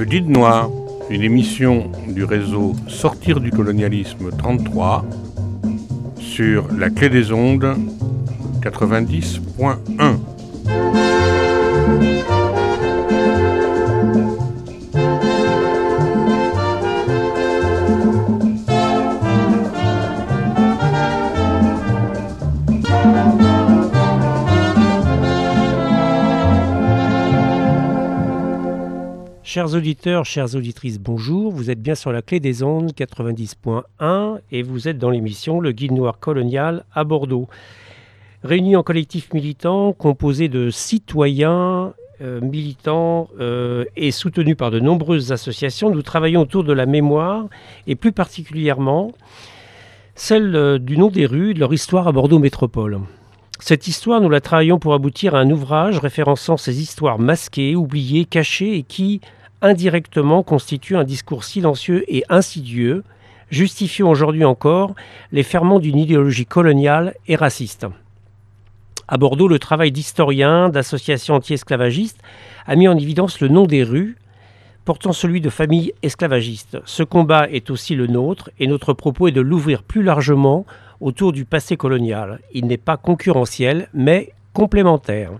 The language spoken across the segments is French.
Le Guide Noir, une émission du réseau Sortir du colonialisme 33 sur la clé des ondes 90.1. Chers auditeurs, chères auditrices, bonjour. Vous êtes bien sur la clé des ondes 90.1 et vous êtes dans l'émission Le Guide Noir Colonial à Bordeaux. Réunis en collectif militant composé de citoyens euh, militants euh, et soutenus par de nombreuses associations, nous travaillons autour de la mémoire et plus particulièrement celle euh, du nom des rues, de leur histoire à Bordeaux Métropole. Cette histoire, nous la travaillons pour aboutir à un ouvrage référençant ces histoires masquées, oubliées, cachées et qui, indirectement constitue un discours silencieux et insidieux, justifiant aujourd'hui encore les ferments d'une idéologie coloniale et raciste. À Bordeaux, le travail d'historiens, d'associations anti-esclavagistes a mis en évidence le nom des rues, portant celui de familles esclavagistes. Ce combat est aussi le nôtre et notre propos est de l'ouvrir plus largement autour du passé colonial. Il n'est pas concurrentiel, mais complémentaire.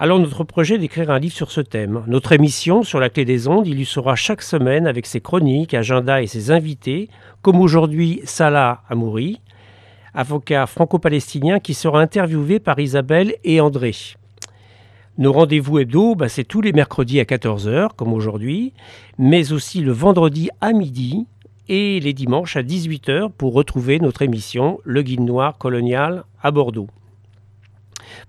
Alors notre projet d'écrire un livre sur ce thème. Notre émission sur la clé des ondes illustrera chaque semaine avec ses chroniques, agendas et ses invités, comme aujourd'hui Salah Amouri, avocat franco-palestinien qui sera interviewé par Isabelle et André. Nos rendez-vous hebdo, bah, c'est tous les mercredis à 14h, comme aujourd'hui, mais aussi le vendredi à midi et les dimanches à 18h pour retrouver notre émission Le Guide Noir Colonial à Bordeaux.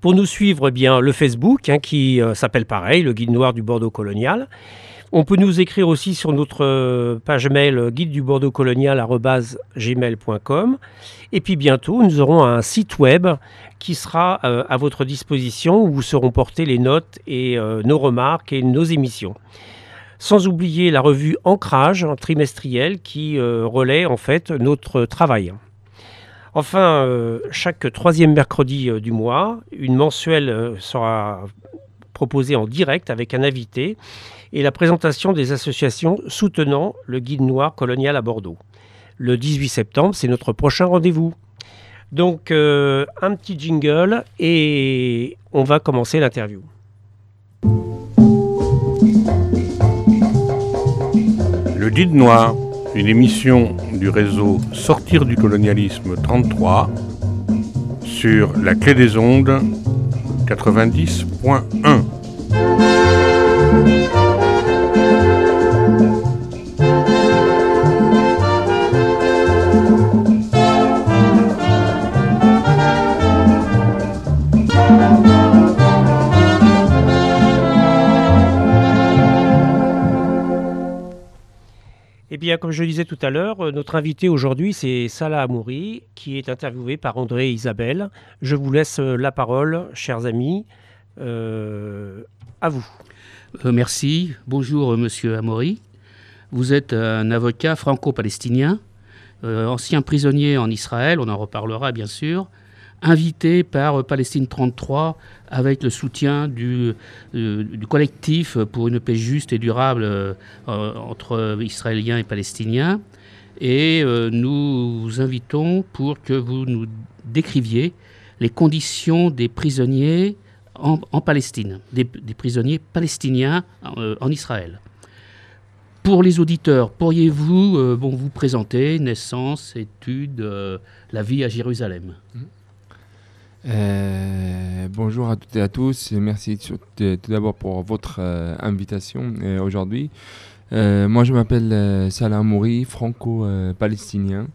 Pour nous suivre, eh bien le Facebook, hein, qui euh, s'appelle pareil, le Guide Noir du Bordeaux Colonial. On peut nous écrire aussi sur notre euh, page mail euh, guide du Bordeaux colonial gmail.com. Et puis bientôt, nous aurons un site web qui sera à votre disposition où seront portées les notes et nos remarques et nos émissions. Sans oublier la revue Ancrage trimestrielle qui relaie en fait notre travail. Enfin, euh, chaque troisième mercredi euh, du mois, une mensuelle euh, sera proposée en direct avec un invité et la présentation des associations soutenant le guide noir colonial à Bordeaux. Le 18 septembre, c'est notre prochain rendez-vous. Donc, un petit jingle et on va commencer l'interview. Le guide noir une émission du réseau Sortir du colonialisme 33 sur la clé des ondes 90.1. comme je disais tout à l'heure, euh, notre invité aujourd'hui, c'est Salah Amouri, qui est interviewé par André et Isabelle. Je vous laisse euh, la parole, chers amis. Euh, à vous. merci. Bonjour, monsieur Amouri. Vous êtes un avocat franco-palestinien, ancien prisonnier en Israël, on en reparlera bien sûr, invité par Palestine 33 avec le soutien du, euh, du, collectif pour une paix juste et durable euh, entre Israéliens et Palestiniens. Et euh, nous vous invitons pour que vous nous décriviez les conditions des prisonniers en, Palestine, des, prisonniers palestiniens en Israël. Pour les auditeurs, pourriez-vous vous présenter naissance, études, la vie à Jérusalem? Mmh. Euh, bonjour à toutes et à tous. Merci tout d'abord pour votre euh, invitation euh, aujourd'hui. moi, je m'appelle Salah Mouri, franco-palestinien,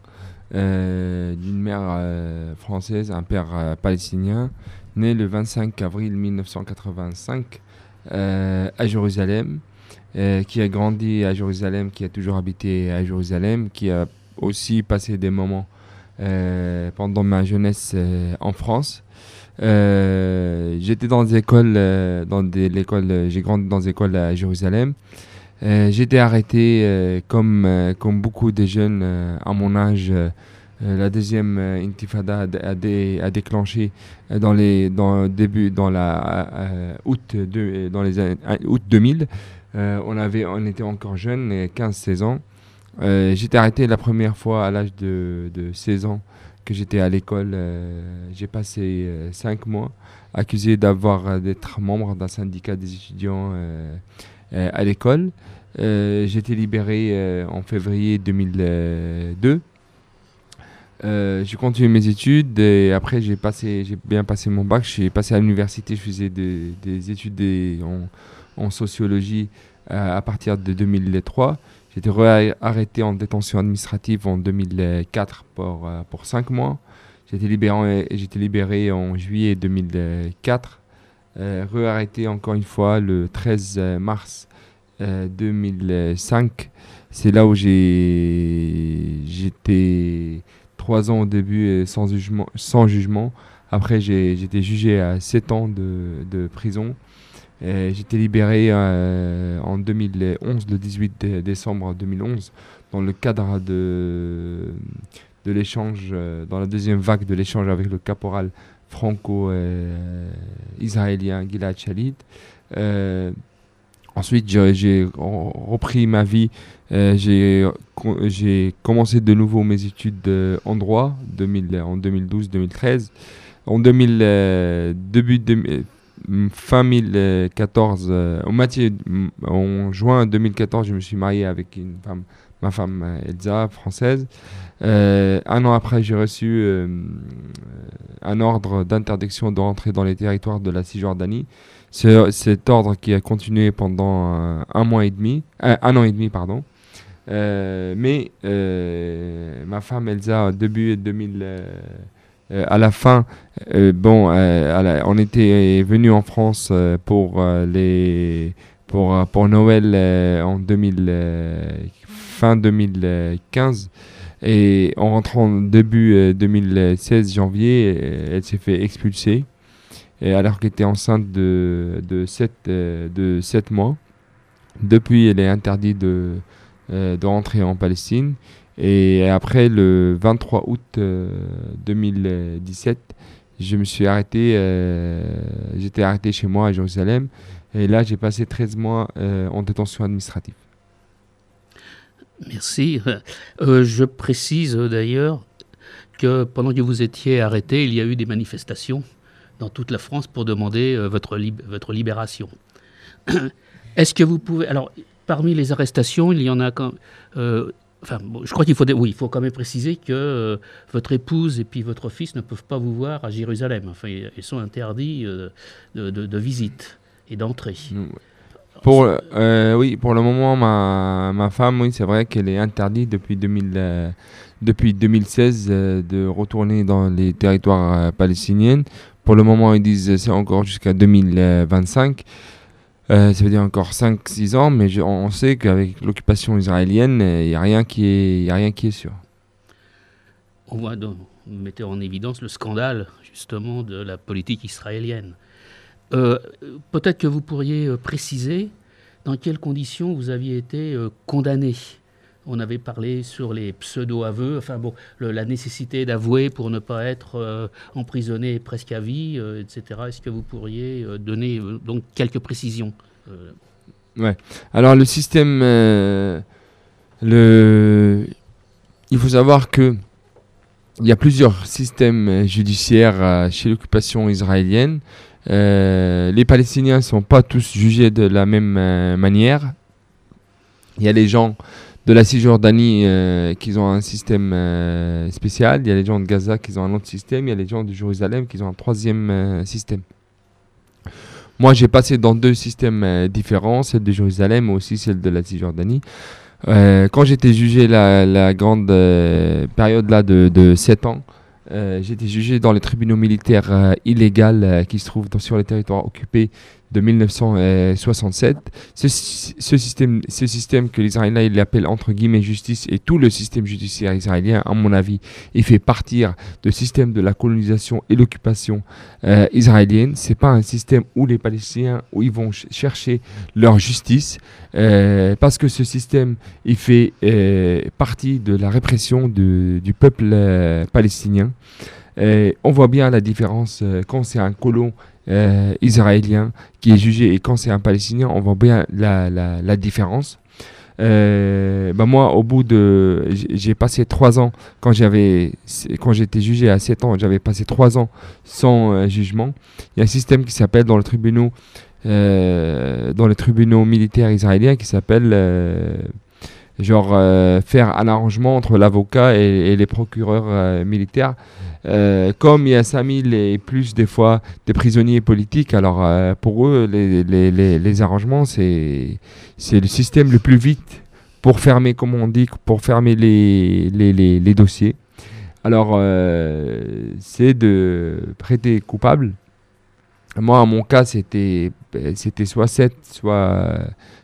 d'une mère française, un père palestinien, né le 25 avril 1985 à Jérusalem, qui a grandi à Jérusalem, qui a toujours habité à Jérusalem, qui a aussi passé des moments pendant ma jeunesse en France. Euh, j'étais dans des écoles, dans l'école, j'ai grandi dans des écoles à Jérusalem. été arrêté comme, comme beaucoup de jeunes à mon âge la deuxième intifada a, déclenché dans les dans début dans la août de, dans les août 2000. on avait on était encore jeunes, 15-16 ans. j'étais arrêté la première fois à l'âge de, de 16 ans que j'étais à l'école. j'ai passé 5 mois accusé d'avoir d'être membre d'un syndicat des étudiants à l'école. Euh, j'ai été libéré euh, en février 2002. Euh, j'ai continué mes études et après j'ai passé, j'ai bien passé mon bac. J'ai passé à l'université, je faisais des, études en, sociologie à partir de 2003. J'ai été arrêté en détention administrative en 2004 pour, pour 5 mois. J'ai été libéré, été libéré en juillet 2004. re-arrêté encore une fois le 13 mars 2005. Euh, c'est là où j'ai j'étais trois ans au début sans jugement. Sans jugement. Après, j'ai été jugé à 7 ans de, de prison. J'étais libéré euh, en 2011, le 18 décembre 2011, dans le cadre de, de l'échange, euh, dans la deuxième vague de l'échange avec le caporal franco-israélien Gilad Shalit. Ensuite, j'ai repris ma vie. Euh, j'ai commencé de nouveau mes études en droit 2000, en 2012-2013. En 2000, euh, début de, fin 2014, euh, en juin 2014, je me suis marié avec une femme, ma femme Elsa, française. un an après, j'ai reçu un ordre d'interdiction de rentrer dans les territoires de la Cisjordanie. Cet ordre qui a continué pendant euh, un, mois et demi, euh, un an et demi, pardon. Euh, mais ma femme Elsa, début 2000, à la fin, bon, on était venu en France pour les pour Noël en 2000, fin 2015. Et en rentrant début 2016, janvier, elle s'est fait expulser alors qu'elle était enceinte de, de, 7, euh, de 7 mois. Depuis, elle est interdite de, euh, de rentrer en Palestine. Et après, le 23 août 2017, euh, je me suis arrêté, j'étais arrêté chez moi à Jérusalem. Et là, j'ai passé 13 mois en détention administrative. Merci. je précise d'ailleurs que pendant que vous étiez arrêté, il y a eu des manifestations dans toute la France pour demander euh, votre, votre libération. Est-ce que vous pouvez... Alors, parmi les arrestations, il y en a quand... Euh, enfin, je crois qu'il faut, oui, faut quand même préciser que euh, votre épouse et puis votre fils ne peuvent pas vous voir à Jérusalem. Enfin, ils sont interdits de, de, visite et d'entrée. Pour, oui, pour le moment, ma, ma femme, oui, c'est vrai qu'elle est interdite depuis, 2000, depuis 2016 de retourner dans les territoires palestiniens. Pour le moment, ils disent c'est encore jusqu'à 2025. Euh, ça veut dire encore 5-6 ans, mais on sait qu'avec l'occupation israélienne, il n'y a, rien qui est, a rien qui est sûr. On voit donc, mettez en évidence le scandale justement de la politique israélienne. Euh, peut-être que vous pourriez euh, préciser dans quelles conditions vous aviez été condamné on avait parlé sur les pseudo-aveux, enfin bon, la nécessité d'avouer pour ne pas être euh, emprisonné presque à vie, euh, etc. Est-ce que vous pourriez euh, donner donc quelques précisions Ouais. Alors le système, le, il faut savoir que il y a plusieurs systèmes judiciaires chez l'occupation israélienne. les Palestiniens ne sont pas tous jugés de la même manière. Il y a les gens de la Cisjordanie euh, qui ont un système euh, spécial, il y a les gens de Gaza qui ont un autre système, il y a les gens de Jérusalem qui ont un troisième euh, système. Moi, j'ai passé dans deux systèmes différents, celle de Jérusalem, mais aussi celle de la Cisjordanie. quand j'étais jugé la, la grande période là de, de 7 ans, j'étais jugé dans les tribunaux militaires illégaux qui se trouvent sur les territoires occupés de 1967. Ce, système, ce système que les Israéliens l'appellent entre guillemets justice et tout le système judiciaire israélien, à mon avis, il fait partir du système de la colonisation et l'occupation euh, israélienne. C'est pas un système où les Palestiniens où ils vont chercher leur justice, euh, parce que ce système il fait euh, partie de la répression du peuple euh, palestinien. on voit bien la différence quand c'est un colon euh, israélien qui est jugé et quand c'est un palestinien, on voit bien la, la, différence. Euh, bah moi, au bout de, j'ai passé trois ans quand j'avais, quand j'étais jugé à 7 ans, j'avais passé trois ans sans euh, jugement. Il y a un système qui s'appelle dans le tribunal, euh, dans les tribunaux militaires israéliens, qui s'appelle euh, genre faire un arrangement entre l'avocat et, et, les procureurs militaires euh, comme il y a 5000 et plus des fois des prisonniers politiques, alors euh, pour eux, les, les, les, les arrangements, c'est le système le plus vite pour fermer, comme on dit, pour fermer les, les dossiers. Alors, euh, c'est de prêter coupable. Moi, en mon cas, c'était c'était soit 7, soit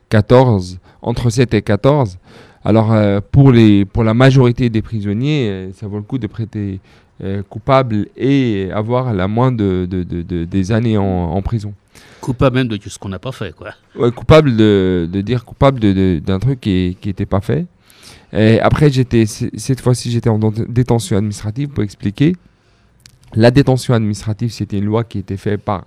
14, entre 7 et 14. Alors, pour, les, pour la majorité des prisonniers, ça vaut le coup de prêter euh, coupable et avoir la moins de, de, de, des années en, en, prison. Coupable même de ce qu'on n'a pas fait, quoi. Ouais, coupable de, dire coupable d'un truc qui n'était pas fait. Et après, j'étais cette fois-ci, j'étais en détention administrative pour expliquer. La détention administrative, c'était une loi qui était faite par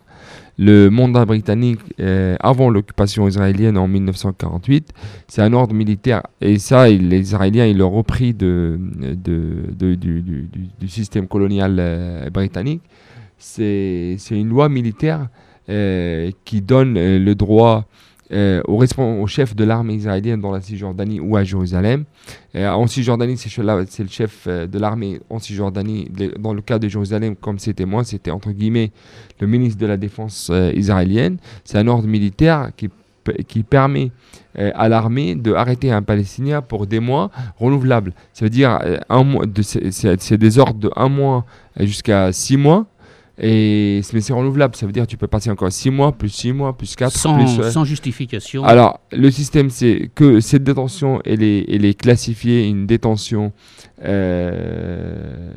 le mandat britannique euh, avant l'occupation israélienne en 1948. C'est un ordre militaire et ça, les Israéliens ils l'ont repris de, du, système colonial euh, britannique. C'est une loi militaire euh, qui donne le droit euh, au, au, chef de l'armée israélienne dans la Cisjordanie ou à Jérusalem. Euh, en Cisjordanie, c'est le chef euh, de l'armée en Cisjordanie. Dans le cas de Jérusalem, comme c'était moi, c'était entre guillemets le ministre de la Défense israélienne. C'est un ordre militaire qui, qui permet à l'armée d'arrêter un Palestinien pour des mois renouvelables. Ça veut dire, c'est des ordres de un mois jusqu'à six mois. Et mais c'est renouvelable, ça veut dire que tu peux passer encore 6 mois, plus 6 mois, plus 4. Sans, plus, euh... sans justification. Alors, le système, c'est que cette détention, elle est, elle est classifiée une détention euh,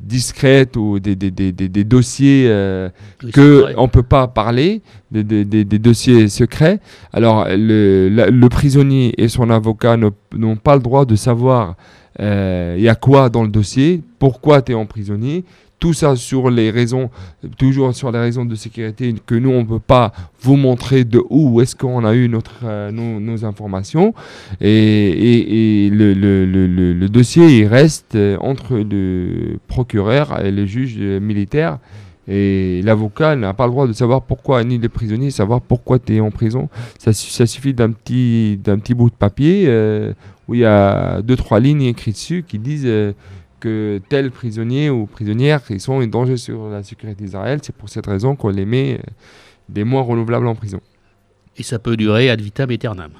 discrète ou des, des, des, des dossiers euh, qu'on ne peut pas parler, des, des, dossiers secrets. Alors, le, la, le prisonnier et son avocat n'ont pas le droit de savoir il euh, y a quoi dans le dossier, pourquoi tu es emprisonné, tout ça sur les raisons, toujours sur les raisons de sécurité que nous, on ne peut pas vous montrer de où est-ce qu'on a eu notre, euh, nos, informations. Et, et, le, dossier, il reste euh, entre le procureur et le juge militaire. Et l'avocat n'a pas le droit de savoir pourquoi, ni les prisonniers, savoir pourquoi tu es en prison. Ça, suffit d'un petit, petit bout de papier euh, où il y a deux, trois lignes écrites dessus qui disent que tel prisonnier ou prisonnière, ils sont un danger sur la sécurité d'Israël. C'est pour cette raison qu'on les met euh, des mois renouvelables en prison. Et ça peut durer ad vitam aeternam.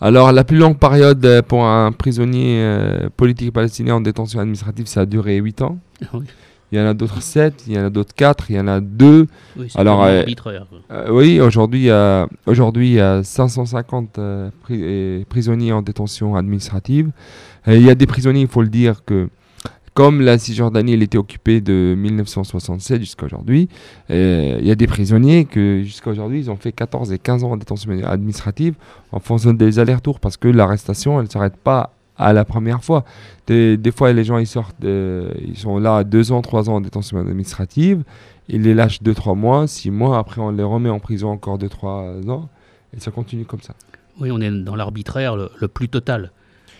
Alors, la plus longue période pour un prisonnier euh, politique palestinien en détention administrative, ça a duré 8 ans. Oui. Il y en a d'autres 7, il y en a d'autres 4, il y en a 2. Oui, Alors, euh, arbitraire. euh, oui, aujourd'hui, il y a, aujourd'hui, il y a 550 euh, pri prisonniers en détention administrative. il y a des prisonniers, il faut le dire, que comme la Cisjordanie elle était occupée de 1967 jusqu'à aujourd'hui, euh, il y a des prisonniers que jusqu'à aujourd'hui ils ont fait 14 et 15 ans en détention administrative en faisant des allers-retours parce que l'arrestation elle ne s'arrête pas à la première fois. Des, fois les gens ils sortent, ils sont là 2 ans, 3 ans en détention administrative, ils les lâchent 2-3 mois, 6 mois, après on les remet en prison encore 2-3 ans et ça continue comme ça. Oui, on est dans l'arbitraire le plus total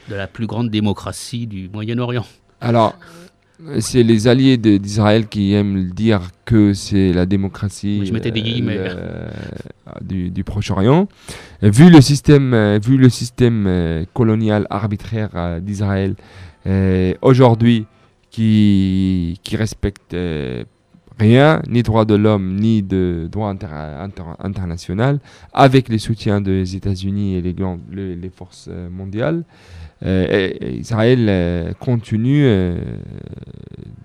de la plus grande démocratie du Moyen-Orient. Alors, c'est les alliés d'Israël qui aiment dire que c'est la démocratie Je des guillemets. euh, du, du Proche-Orient. Vu le système, euh, vu le système euh, colonial arbitraire euh, d'Israël aujourd'hui, qui, qui respecte rien, ni droit de l'homme, ni de droit inter inter international, avec les soutiens des États-Unis et les, les, les, forces mondiales, euh, Israël euh, continue euh,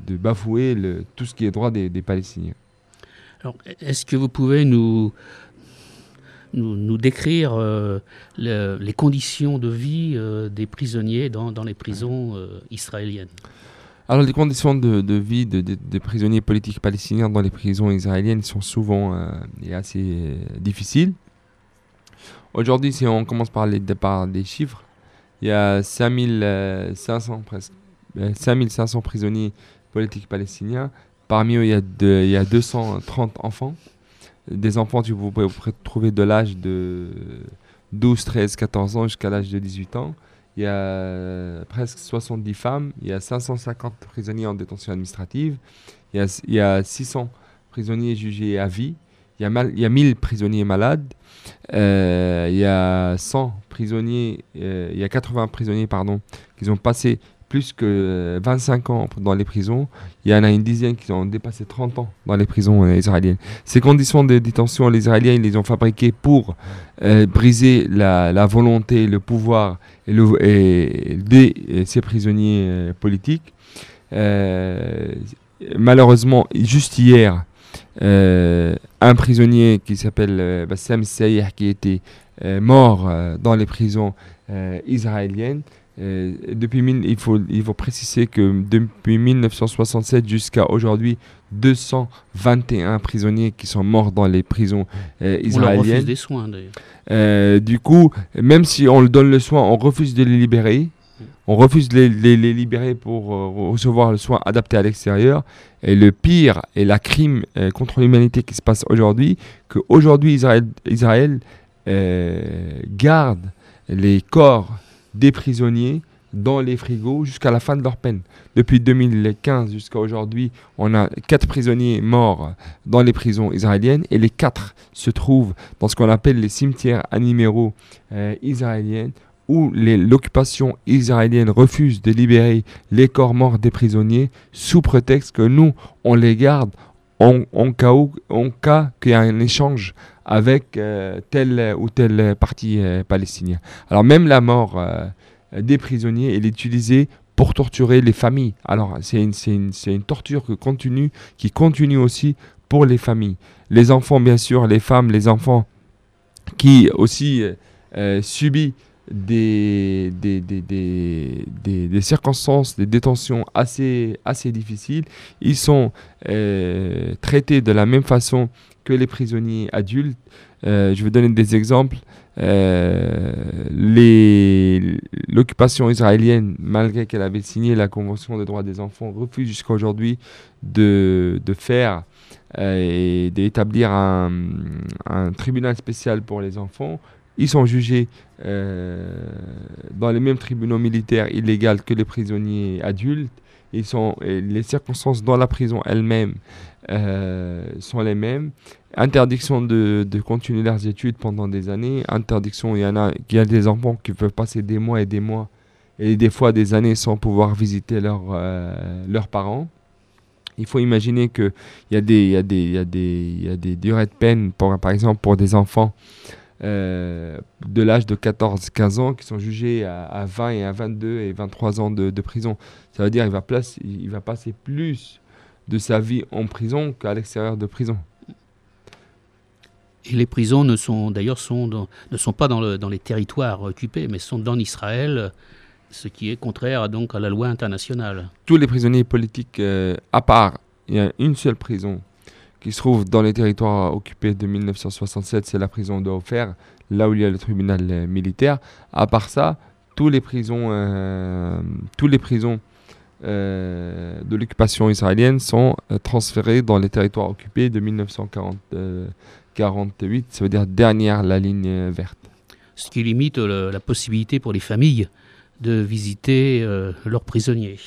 de bafouer le, tout ce qui est droit des, des Palestiniens. Est-ce que vous pouvez nous, nous, décrire les conditions de vie des prisonniers dans, les prisons israéliennes? Alors les conditions de, vie des prisonniers politiques palestiniens dans les prisons israéliennes sont souvent et assez difficiles. Aujourd'hui, si on commence par les départs des chiffres, il y a 5500 presque 5500 prisonniers politiques palestiniens. Parmi eux, il y a, il y a 230 enfants. Des enfants, tu vous pouvez trouver de l'âge de 12, 13, 14 ans jusqu'à l'âge de 18 ans. Il y a presque 70 femmes. Il y a 550 prisonniers en détention administrative. Il y a, il y a 600 prisonniers jugés à vie. Il y a, il y a 1000 prisonniers malades. Euh, il y a 100 prisonniers, euh, il y a 80 prisonniers pardon, qui ont passé plus que 25 ans dans les prisons. Il y en a une dizaine qui ont dépassé 30 ans dans les prisons euh, israéliennes. Ces conditions de détention, les Israéliens ils les ont fabriquées pour briser la, volonté, le pouvoir et, le, de ces prisonniers politiques. malheureusement, juste hier, euh, un prisonnier qui s'appelle euh, Bassem Sayeh qui était euh, mort dans les prisons israéliennes. depuis il, faut, il faut préciser que depuis 1967 jusqu'à aujourd'hui, 221 prisonniers qui sont morts dans les prisons israéliennes. On refuse des soins d'ailleurs. du coup, même si on le donne le soin, on refuse de les libérer on refuse de les, libérer pour euh, recevoir le soin adapté à l'extérieur. Et le pire est la crime euh, contre l'humanité qui se passe aujourd'hui, qu'aujourd'hui Israël, euh, garde les corps des prisonniers dans les frigos jusqu'à la fin de leur peine. Depuis 2015 jusqu'à aujourd'hui, on a quatre prisonniers morts dans les prisons israéliennes et les quatre se trouvent dans ce qu'on appelle les cimetières animéraux israéliennes où l'occupation israélienne refuse de libérer les corps morts des prisonniers sous prétexte que nous, on les garde en, cas, en cas qu'il y a un échange avec euh, tel ou tel parti euh, palestinien. Alors même la mort euh, des prisonniers, elle est utilisée pour torturer les familles. Alors c'est une, une, torture que continue, qui continue aussi pour les familles. Les enfants, bien sûr, les femmes, les enfants qui aussi subissent des, des, des, des, des, circonstances, des détentions assez, assez difficiles. Ils sont euh, traités de la même façon que les prisonniers adultes. Euh, je vais donner des exemples. Euh, L'occupation israélienne, malgré qu'elle avait signé la Convention des droits des enfants, refuse jusqu'à aujourd'hui de, de faire et d'établir un, un tribunal spécial pour les enfants ils sont jugés euh, dans les mêmes tribunaux militaires illégaux que les prisonniers adultes. Ils sont, les circonstances dans la prison elle-même euh, sont les mêmes. Interdiction de, de, continuer leurs études pendant des années. Interdiction, il y en a, il y a des enfants qui peuvent passer des mois et des mois et des fois des années sans pouvoir visiter euh, leurs parents. Il faut imaginer qu'il y, a des, durées de peine, par exemple pour des enfants de l'âge de 14-15 ans qui sont jugés à, 20 et à 22 et 23 ans de, prison. Ça veut dire qu'il va, il va passer plus de sa vie en prison qu'à l'extérieur de prison. Et les prisons ne sont d'ailleurs sont ne sont pas dans, le, dans, les territoires occupés, mais sont dans Israël, ce qui est contraire donc à la loi internationale. Tous les prisonniers politiques, euh, à part, il y a une seule prison qui se trouve dans les territoires occupés de 1967, c'est la prison de là où il y a le tribunal euh, militaire. À part ça, tous les prisons, euh, tous les prisons euh, de l'occupation israélienne sont transférés dans les territoires occupés de 1948, ça veut dire dernière la ligne verte. Ce qui limite la possibilité pour les familles de visiter leurs prisonniers.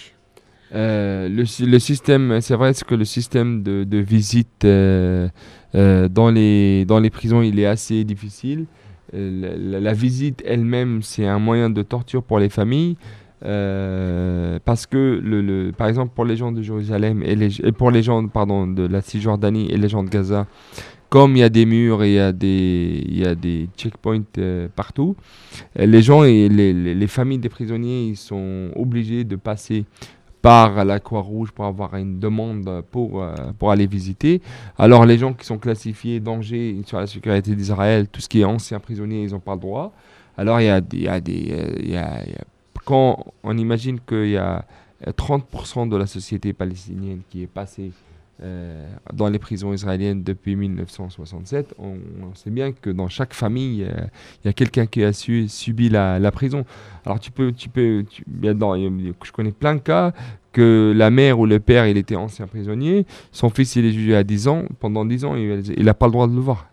Euh, le, le, système, c'est vrai que le système de, de visite euh, euh, dans, les, dans les prisons, il est assez difficile. La, visite elle-même, c'est un moyen de torture pour les familles. parce que, le, le, par exemple, pour les gens de Jérusalem et, les, et pour les gens pardon, de la Cisjordanie et les gens de Gaza, comme il y a des murs et il y a des, y a des checkpoints partout, les gens et les, les, les, familles des prisonniers ils sont obligés de passer par la Croix-Rouge pour avoir une demande pour, euh, pour aller visiter. Alors les gens qui sont classifiés danger sur la sécurité d'Israël, tout ce qui est ancien prisonnier, ils n'ont pas le droit. Alors il y a y a des a, quand on imagine qu'il y a 30% de la société palestinienne qui est passée euh, dans les prisons israéliennes depuis 1967, on, sait bien que dans chaque famille, euh, il y a quelqu'un qui a su, subi la, la, prison. Alors tu peux, tu peux, tu, dans, je connais plein de cas que la mère ou le père, il était ancien prisonnier, son fils il est jugé à 10 ans, pendant 10 ans, il n'a pas le droit de le voir.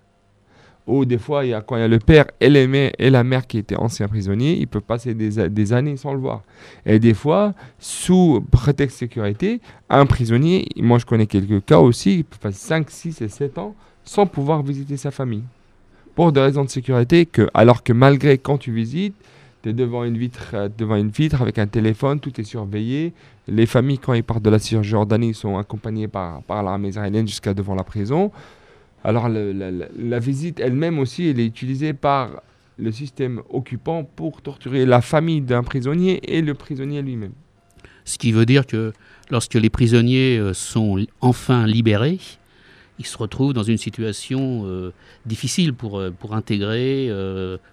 Ou des fois, il y a, quand il y a le père et, les et la mère qui étaient anciens prisonniers, ils peuvent passer des, années sans le voir. Et des fois, sous prétexte sécurité, un prisonnier, moi je connais quelques cas aussi, il peut passer 5, 6 et 7 ans sans pouvoir visiter sa famille. Pour des raisons de sécurité, que, alors que malgré quand tu visites, tu es devant une, vitre, euh, devant une vitre avec un téléphone, tout est surveillé. Les familles, quand ils partent de la Cisjordanie, sont accompagnées par l'armée israélienne jusqu'à devant la prison. Alors la, visite elle-même aussi, elle est utilisée par le système occupant pour torturer la famille d'un prisonnier et le prisonnier lui-même. Ce qui veut dire que lorsque les prisonniers euh, sont enfin libérés, ils se retrouvent dans une situation euh, difficile pour, euh, pour intégrer,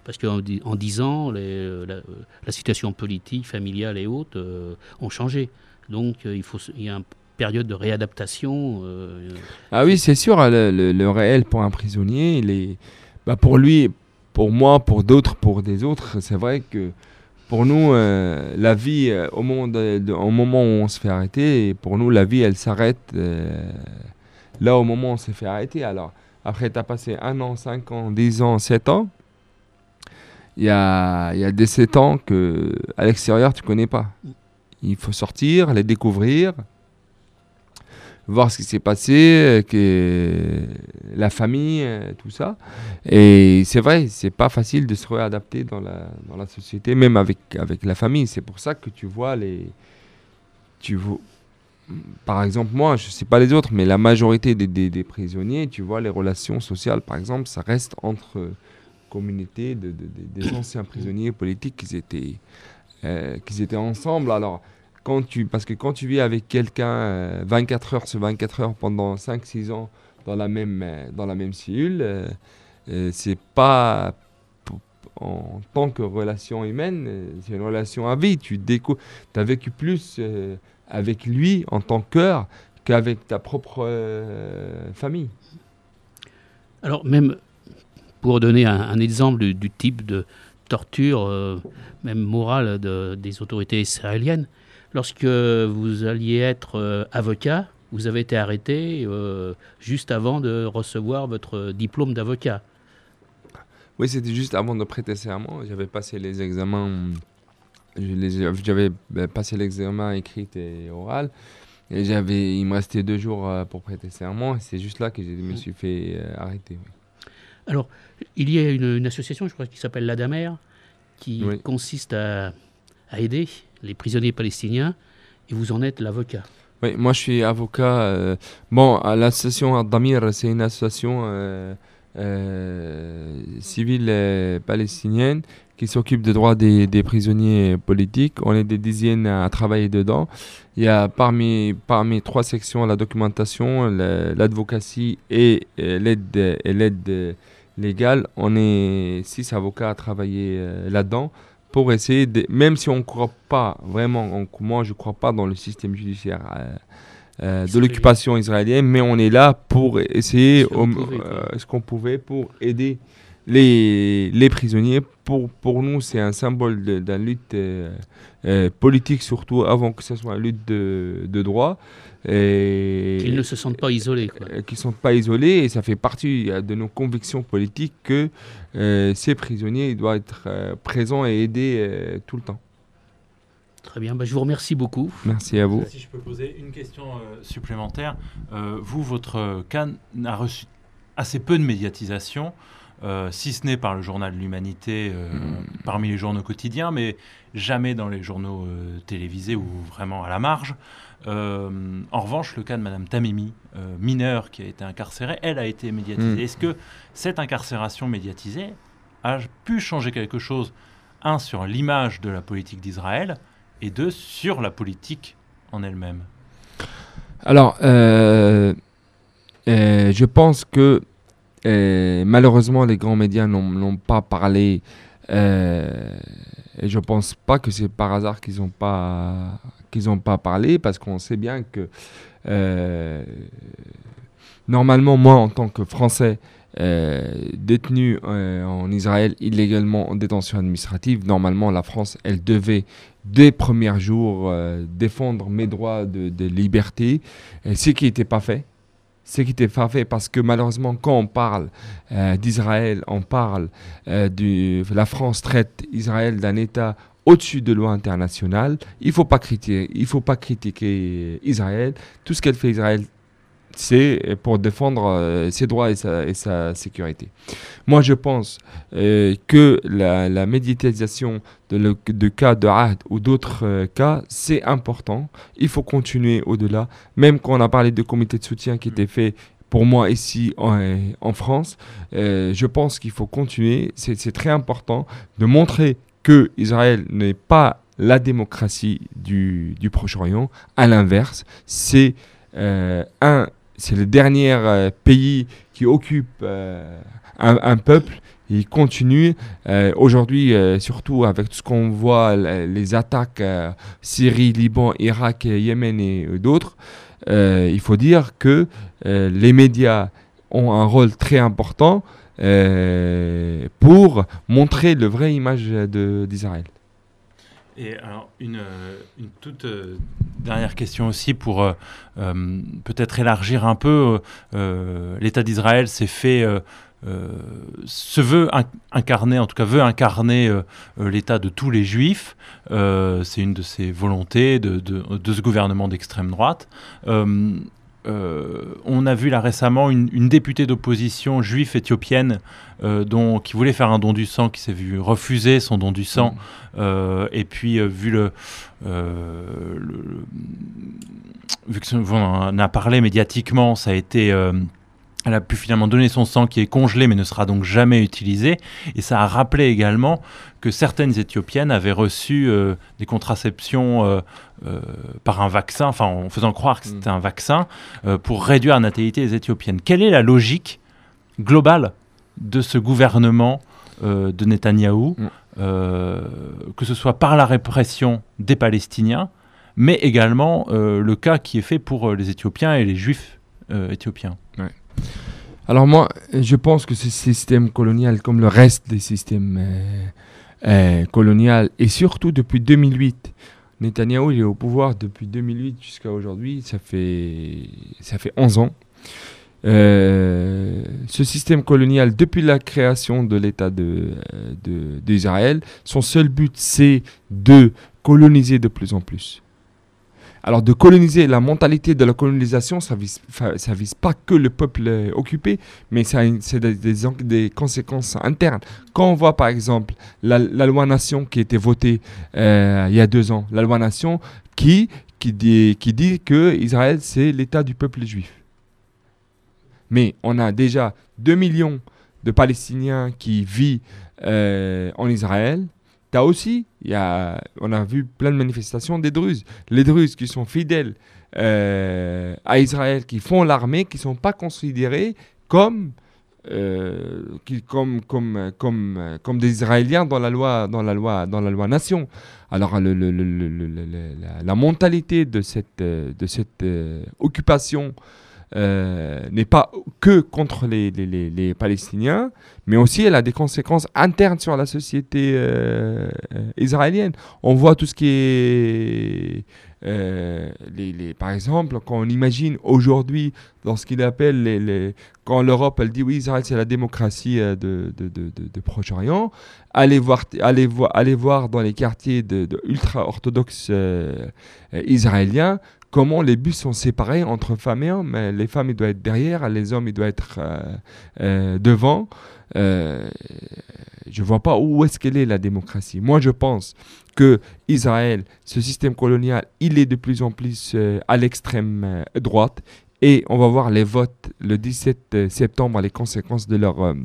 parce qu'en en 10 ans, la, situation politique, familiale et autres ont changé. Donc il, faut, il y a un période de réadaptation. Euh, ah oui, c'est sûr, hein, le, réel pour un prisonnier, il est, bah pour lui, pour moi, pour d'autres, pour des autres, c'est vrai que pour nous, euh, la vie, euh, au, moment au moment où on se fait arrêter, pour nous, la vie, elle s'arrête là au moment où on s'est fait arrêter. Alors, après, tu as passé un an, cinq ans, dix ans, sept ans. Il y a, y a des sept ans que à l'extérieur, tu connais pas. Il faut sortir, les découvrir, voir ce qui s'est passé, euh, que la famille, euh, tout ça. Et c'est vrai, c'est pas facile de se réadapter dans la, dans la société, même avec, avec la famille. C'est pour ça que tu vois les. Tu vois, par exemple, moi, je sais pas les autres, mais la majorité des, des, prisonniers, tu vois, les relations sociales, par exemple, ça reste entre communautés de, des anciens prisonniers politiques qui étaient, euh, qui étaient ensemble. Alors, parce que quand tu vis avec quelqu'un 24 euh, heures sur 24 heures pendant 5-6 ans dans la même, euh, dans la même cellule, euh, c'est pas en tant que relation humaine, c'est une relation à vie. Tu as vécu plus avec lui en tant cœur qu'avec ta propre famille. Alors même pour donner un, exemple du, type de torture, même morale des autorités israéliennes, lorsque vous alliez être euh, avocat, vous avez été arrêté euh, juste avant de recevoir votre diplôme d'avocat. Oui, c'était juste avant de prêter serment. J'avais passé les examens. J'avais ben, passé l'examen écrit et oral. Et j'avais, il me restait deux jours euh, pour prêter serment. C'est juste là que je me suis fait arrêter. Alors, il y a une, association, je crois, qui s'appelle l'ADAMER, qui consiste à, à aider les prisonniers palestiniens, et vous en êtes l'avocat. Oui, moi je suis avocat. Euh, bon, l'association Damir, c'est une association euh, euh, civile palestinienne qui s'occupe des droits des, prisonniers politiques. On est des dizaines à travailler dedans. Il y a parmi, parmi trois sections la documentation, l'advocatie et l'aide légale. On est six avocats à travailler là-dedans pour essayer, de, même si on ne croit pas vraiment, moi je ne crois pas dans le système judiciaire euh, euh, de l'occupation israélienne, mais on est là pour essayer euh, ce qu'on pouvait pour aider les, les prisonniers. Pour, pour nous, c'est un symbole d'une lutte politique, surtout avant que ce soit une lutte de, de droit. Qu'ils ne se sentent pas isolés. Qu'ils ne sont pas isolés, et ça fait partie de nos convictions politiques que euh, ces prisonniers doivent être euh, présents et aidés euh, tout le temps. Très bien, bah, je vous remercie beaucoup. Merci à vous. Si je peux poser une question supplémentaire, vous, votre cas a reçu assez peu de médiatisation. si ce n'est par le journal de l'Humanité, hmm. parmi les journaux quotidiens, mais jamais dans les journaux télévisés ou vraiment à la marge. Euh, en revanche, le cas de Madame Tamimi, euh, mineure qui a été incarcérée, elle a été médiatisée. Hmm. Est-ce que cette incarcération médiatisée a pu changer quelque chose, un, sur l'image de la politique d'Israël, et deux, sur la politique en elle-même? Alors, euh, euh, je pense que euh, malheureusement, les grands médias n'ont pas parlé. et je pense pas que c'est par hasard qu'ils n'ont pas qu'ils n'ont pas parlé, parce qu'on sait bien que normalement, moi, en tant que Français, euh, détenu euh, en Israël illégalement en détention administrative, normalement la France, elle devait dès premiers jours euh, défendre mes droits de, liberté, et ce qui n'était pas fait. Ce qui n'était pas fait parce que malheureusement, quand on parle d'Israël, on parle de la France traite Israël d'un État au-dessus de loi internationale. Il faut pas critiquer, faut pas critiquer Israël. Tout ce qu'elle fait Israël, c'est pour défendre euh, ses droits et sa, sécurité. Moi, je pense euh, que la, médiatisation de, de, cas de Ahd ou d'autres euh, cas, c'est important. Il faut continuer au-delà. Même quand on a parlé de comité de soutien qui était fait pour moi ici en, France, je pense qu'il faut continuer. C'est très important de montrer que Israël n'est pas la démocratie du, du Proche-Orient. À l'inverse, c'est un c'est le dernier euh, pays qui occupe euh, un, peuple. Il continue. Euh, aujourd'hui, surtout avec tout ce qu'on voit, les attaques Syrie, Liban, Irak, Yémen et d'autres, il faut dire que les médias ont un rôle très important pour montrer le vrai image d'Israël. Et alors, une, euh, toute euh, dernière question aussi pour euh, peut-être élargir un peu. L'État d'Israël s'est fait, se veut incarner, en tout cas veut incarner l'État de tous les Juifs. C'est une de ses volontés de, de ce gouvernement d'extrême droite. Euh, on a vu là récemment une, députée d'opposition juive éthiopienne euh, dont, qui voulait faire un don du sang, qui s'est vu refuser son don du sang. Mm. Euh, et puis, vu le, vu que on a parlé médiatiquement, ça a été elle a pu finalement donner son sang qui est congelé mais ne sera donc jamais utilisé. Et ça a rappelé également que certaines Éthiopiennes avaient reçu euh, des contraceptions euh, euh, par un vaccin, enfin en faisant croire que c'était mm. un vaccin, pour réduire la natalité des Éthiopiennes. Quelle est la logique globale de ce gouvernement de Netanyahou, mm. que ce soit par la répression des Palestiniens, mais également le cas qui est fait pour les Éthiopiens et les Juifs éthiopiens? Alors moi, je pense que ce système colonial, comme le reste des systèmes euh, euh, et surtout depuis 2008, Netanyahu est au pouvoir depuis 2008 jusqu'à aujourd'hui, ça fait, ça fait 11 ans. Euh, ce système colonial, depuis la création de l'État d'Israël, de, son seul but, c'est de coloniser de plus en plus. Alors de coloniser, la mentalité de la colonisation, ça vise, vise pas que le peuple euh, occupé, mais c'est des, des, conséquences internes. Quand on voit par exemple la, loi nation qui a été votée euh, il y a deux ans, la loi nation qui, qui, dit, qui dit que Israël c'est l'État du peuple juif. Mais on a déjà 2 millions de Palestiniens qui vivent euh, en Israël Aussi, y a, on a vu plein de manifestations des Druzes. Les Druzes qui sont fidèles euh, à Israël, qui font l'armée, qui ne sont pas considérés comme, euh, comme, comme, comme, comme des Israéliens dans la loi, dans la loi, dans la loi nation. Alors le, la, mentalité de cette, de cette euh, occupation euh, n'est pas que contre les, les, les, Palestiniens, mais aussi elle a des conséquences internes sur la société euh, israélienne. On voit tout ce qui est... Euh, les, par exemple, quand on imagine aujourd'hui, dans ce qu'il appelle les, quand l'Europe elle dit oui Israël c'est la démocratie de, Proche-Orient, allez voir, allez, voir, allez voir dans les quartiers de, ultra-orthodoxes israéliens comment les bus sont séparés entre femmes et hommes. Les femmes, ils doivent être derrière, les hommes, ils doivent être euh, euh, devant. Euh, je ne vois pas où est-ce qu'elle est la démocratie. Moi, je pense que Israël, ce système colonial, il est de plus en plus à l'extrême droite. Et on va voir les votes le 17 septembre, les conséquences de leur,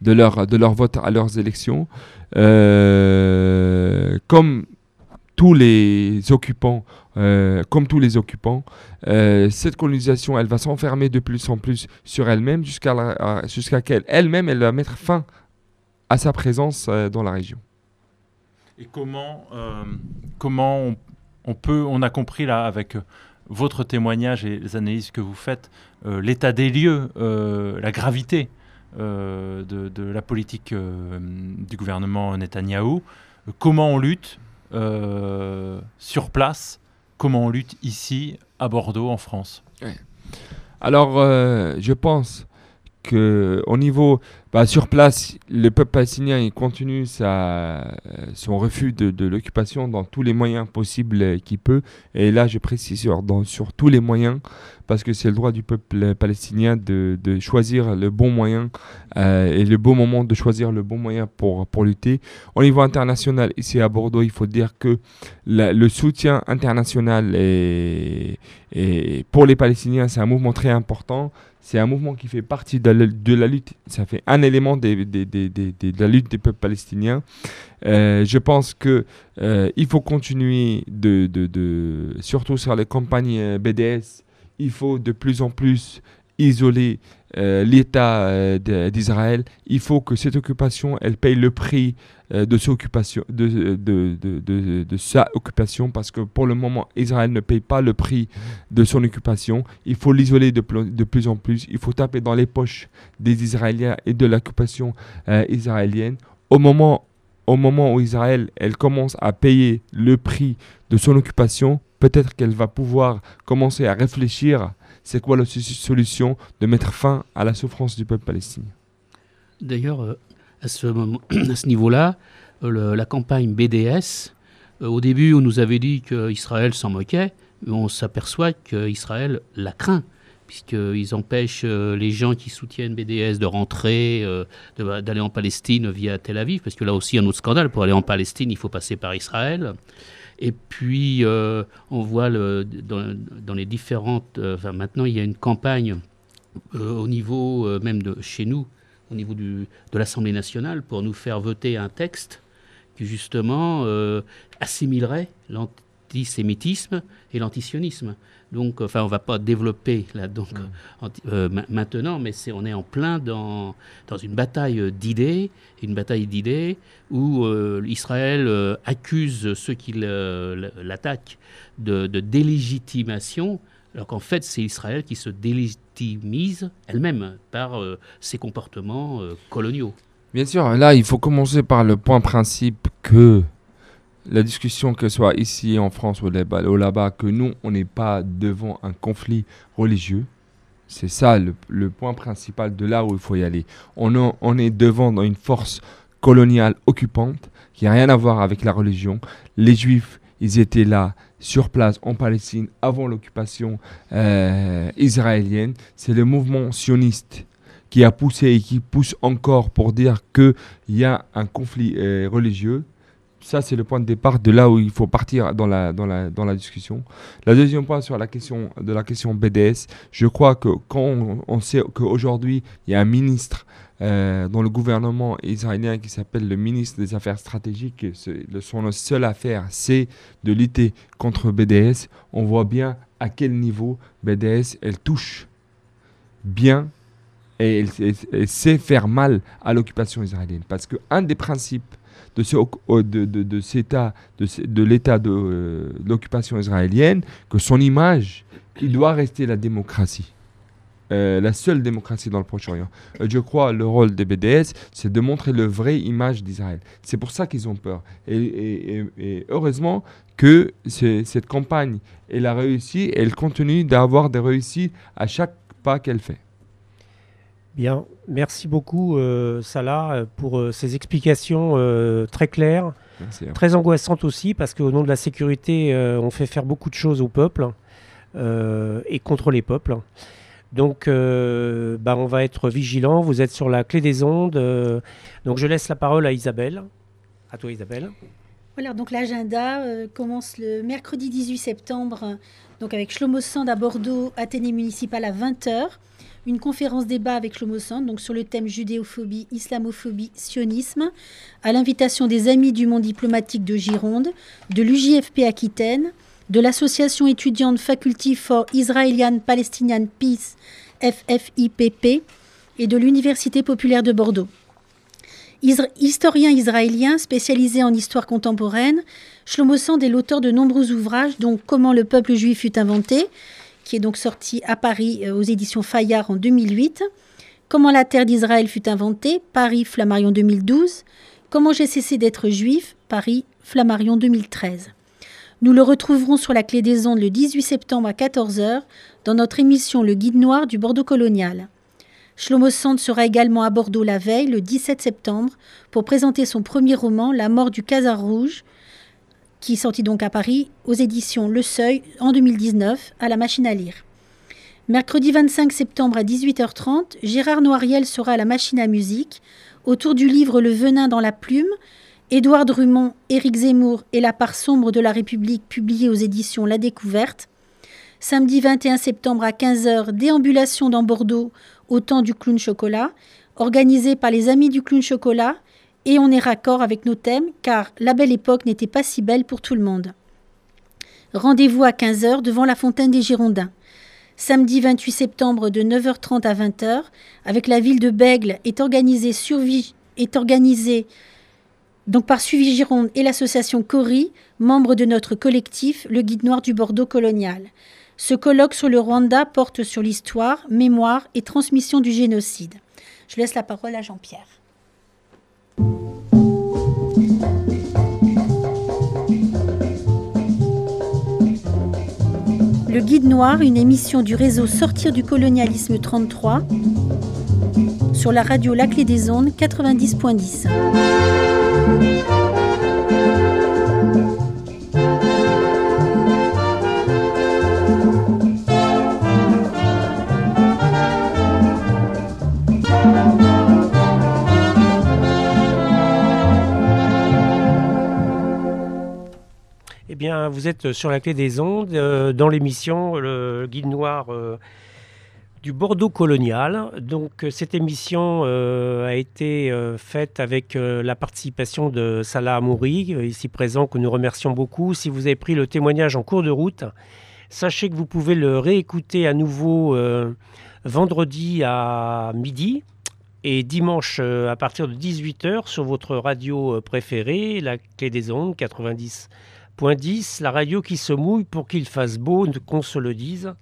de leur, de leur vote à leurs élections. comme tous les occupants, comme tous les occupants, cette colonisation, elle va s'enfermer de plus en plus sur elle-même jusqu'à jusqu'à qu'elle elle-même, elle va mettre fin à sa présence dans la région. Et comment, comment on, peut, on a compris là avec votre témoignage et les analyses que vous faites, euh, l'état des lieux, euh, la gravité euh, de, la politique du gouvernement Netanyahou, comment on lutte sur place, comment on lutte ici à Bordeaux en France? Alors, je pense qu'au niveau bah, sur place, le peuple palestinien continue sa, son refus de, l'occupation dans tous les moyens possibles qu'il peut. Et là, je précise sur, tous les moyens, parce que c'est le droit du peuple palestinien de, choisir le bon moyen euh, et le bon moment de choisir le bon moyen pour, lutter. Au niveau international, ici à Bordeaux, il faut dire que le soutien international est, pour les Palestiniens, c'est un mouvement très important. C'est un mouvement qui fait partie de la, lutte. Ça fait un élément de la lutte des peuples palestiniens. Euh, je pense que euh, il faut continuer de, de, surtout sur les campagnes euh, BDS, il faut de plus en plus isoler euh, l'État euh, d'Israël. Il faut que cette occupation, elle paye le prix euh, de, de, de, de, sa occupation, parce que pour le moment, Israël ne paye pas le prix de son occupation. Il faut l'isoler de, de, plus en plus. Il faut taper dans les poches des Israéliens et de l'occupation israélienne. Au moment, au moment où Israël, elle commence à payer le prix de son occupation, peut-être qu'elle va pouvoir commencer à réfléchir c'est quoi la solution de mettre fin à la souffrance du peuple palestinien? D'ailleurs, euh, à ce, niveau-là, euh, la campagne BDS, euh, au début, on nous avait dit qu'Israël s'en moquait, mais on s'aperçoit qu'Israël la craint puisqu'ils empêchent les gens qui soutiennent BDS de rentrer, d'aller en Palestine via Tel Aviv, parce que là aussi, un autre scandale, pour aller en Palestine, il faut passer par Israël. Et puis, euh, on voit le, dans, les différentes... Euh, enfin, maintenant, il y a une campagne euh, au niveau même de chez nous, au niveau du, de l'Assemblée nationale, pour nous faire voter un texte qui, justement, assimilerait l'antisémitisme et l'antisionisme. Donc, enfin, on ne va pas développer là, donc, mm. euh, maintenant, mais c'est, on est en plein dans, dans une bataille d'idées, une bataille d'idées où euh, Israël euh, accuse ceux qui l'attaquent de, délégitimation, alors qu'en fait, c'est Israël qui se délégitimise elle-même par ses comportements coloniaux. Bien sûr, là, il faut commencer par le point principe que la discussion, que ce soit ici en France ou là-bas, que nous, on n'est pas devant un conflit religieux. C'est ça le, point principal de là où il faut y aller. On, est devant une force coloniale occupante qui n'a rien à voir avec la religion. Les juifs, ils étaient là sur place en Palestine avant l'occupation euh, israélienne. C'est le mouvement sioniste qui a poussé et qui pousse encore pour dire qu'il y a un conflit euh, religieux ça, c'est le point de départ de là où il faut partir dans la, dans la, dans la discussion. La deuxième point sur la question de la question BDS, je crois que quand on, sait qu'aujourd'hui, il y a un ministre euh, dans le gouvernement israélien qui s'appelle le ministre des Affaires stratégiques, son seule affaire, c'est de lutter contre BDS, on voit bien à quel niveau BDS, elle touche bien et elle sait faire mal à l'occupation israélienne. Parce qu'un des principes de, ce, de, de, de, cet état, de, de l'état de euh, l'occupation israélienne, que son image, il doit rester la démocratie. Euh, la seule démocratie dans le Proche-Orient. Euh, je crois le rôle des BDS, c'est de montrer le vrai image d'Israël. C'est pour ça qu'ils ont peur. Et, heureusement que cette campagne, elle a réussi, elle continue d'avoir des réussites à chaque pas qu'elle fait. Bien, merci beaucoup euh, Salah pour euh, ces explications euh, très claires, hein. très angoissantes aussi, parce qu'au nom de la sécurité, on fait faire beaucoup de choses au peuple et contre les peuples. Donc, bah, on va être vigilant. Vous êtes sur la clé des ondes. donc, je laisse la parole à Isabelle. À toi, Isabelle. Voilà, donc l'agenda commence le mercredi 18 septembre, donc avec Shlomo Sand à Bordeaux, Athénée municipal à 20h. Une conférence débat avec Shlomo Sand, donc sur le thème judéophobie, islamophobie, sionisme, à l'invitation des Amis du monde diplomatique de Gironde, de l'UJFP Aquitaine, de l'association étudiante Faculty for Israelian Palestinian Peace, FFIPP, et de l'Université populaire de Bordeaux. historien israélien spécialisé en histoire contemporaine, Shlomo Sand est l'auteur de nombreux ouvrages, dont Comment le peuple juif fut inventé, qui est donc sorti à Paris euh, aux éditions Fayard en 2008. Comment la terre d'Israël fut inventée, Paris Flammarion 2012. Comment j'ai cessé d'être juif, Paris Flammarion 2013. Nous le retrouverons sur la clé des ondes le 18 septembre à 14h dans notre émission Le Guide Noir du Bordeaux colonial. Shlomo Sand sera également à Bordeaux la veille, le 17 septembre, pour présenter son premier roman, La mort du Casar Rouge, qui est sorti donc à Paris aux éditions Le Seuil en 2019 à la machine à lire. Mercredi 25 septembre à 18h30, Gérard Noiriel sera à la machine à musique autour du livre Le venin dans la plume, Édouard Drummond, Éric Zemmour et La part sombre de la République publié aux éditions La Découverte. Samedi 21 septembre à 15h, déambulation dans Bordeaux au temps du clown chocolat, organisé par les amis du clown chocolat, et on est raccord avec nos thèmes, car la belle époque n'était pas si belle pour tout le monde. Rendez-vous à 15h devant la fontaine des Girondins. Samedi 28 septembre de 9h30 à 20h, avec la ville de Bègle, est organisé, est organisé donc par Suivi Gironde et l'association Cori, membres de notre collectif Le Guide Noir du Bordeaux colonial. Ce colloque sur le Rwanda porte sur l'histoire, mémoire et transmission du génocide. Je laisse la parole à Jean-Pierre. Le Guide Noir, une émission du réseau Sortir du colonialisme 33 sur la radio La Clé des Ondes 90.10. vous êtes sur la clé des ondes euh, dans l'émission Le Guide Noir euh, du Bordeaux colonial. Donc, euh, cette émission a été faite avec la participation de Salah Amouri, ici présent, que nous remercions beaucoup. Si vous avez pris le témoignage en cours de route, sachez que vous pouvez le réécouter à nouveau vendredi à midi et dimanche à partir de 18h sur votre radio préférée, la clé des ondes 90. Point 10, la radio qui se mouille pour qu'il fasse beau, qu'on se le dise.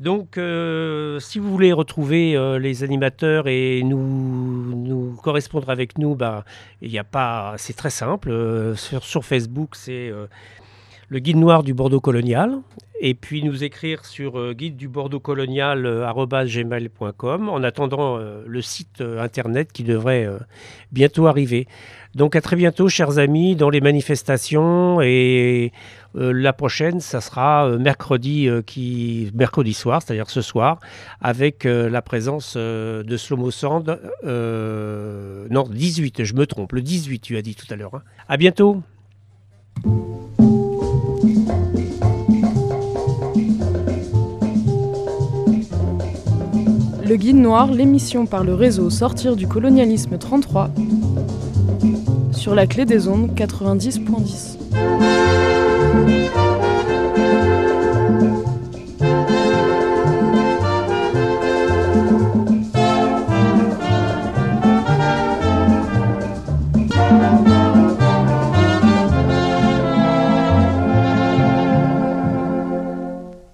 Donc, euh, si vous voulez retrouver euh, les animateurs et nous, nous correspondre avec nous, bah, il a pas, c'est très simple. Euh, sur, sur, Facebook, c'est le guide noir du Bordeaux colonial. Et puis nous écrire sur guide du Bordeaux colonial gmail.com en attendant le site internet qui devrait bientôt arriver. Donc à très bientôt, chers amis, dans les manifestations. Et euh, la prochaine, ça sera euh, mercredi, euh, qui, mercredi soir, c'est-à-dire ce soir, avec la présence de Slomo Sand. non, 18, je me trompe, le 18, tu as dit tout à l'heure. Hein. À bientôt. Le Guide Noir, l'émission par le réseau Sortir du colonialisme 33 sur la clé des ondes 90.10.